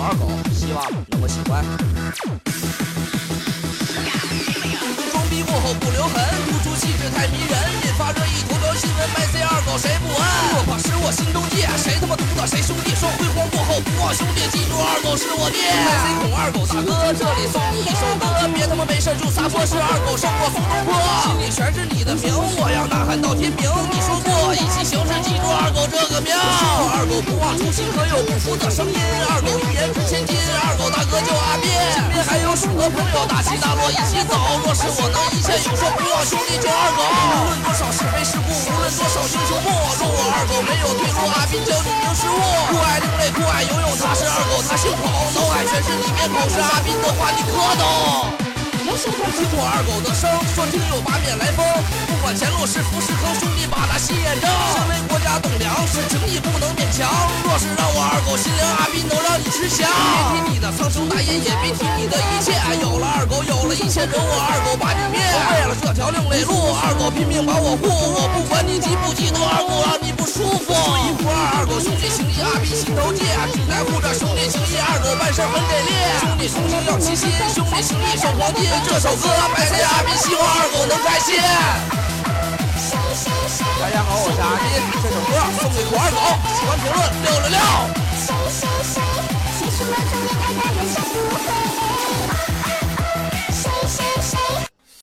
二狗，希望能够喜欢。装逼过后不留痕，突出气质太迷人，引发热议头条新闻。麦 C 二狗谁不安？落魄使我心中剑，谁他妈独到谁兄弟？说辉煌过后不忘兄弟，记住二狗是我爹。麦 C 孔二狗大哥，这里送你一首歌，别他妈没事就撒泼，是二狗胜过苏东坡。心里全是你的名，我要呐喊到天明。你说过一起行事，记住心，可有不服的声音？二狗？一言值千金，二狗？大哥叫阿斌。身边还有许多朋友，大起大落一起走。若是我能一切有说，不忘兄弟叫二狗。无论多少是非是故，无论多少英雄梦，若我二狗？没有退路，阿斌教你明失误。酷爱另类，酷爱游泳，他是二狗，他姓孔。脑海全是你面孔，是阿斌的话你可懂？听我二狗？的声，说听有八面来风。不管前路是福是坑，兄弟把他狗心灵，阿斌能让你吃香。别提你的苍生大业，也别提你的一切。有了二狗，有了一切，容我二狗把你灭。为了这条另类路，二狗拼命把我护。我不管你嫉不嫉妒，二狗让你不舒服。一不二，二狗兄弟情谊，阿斌心头记。只在乎这兄弟情谊，二狗办事很给力。兄弟同心要齐心，兄弟情谊守黄金。这首歌百岁阿斌，希望二狗能开心。大家好，我是阿斌，这首歌送给孔二狗，喜欢评论六六六。so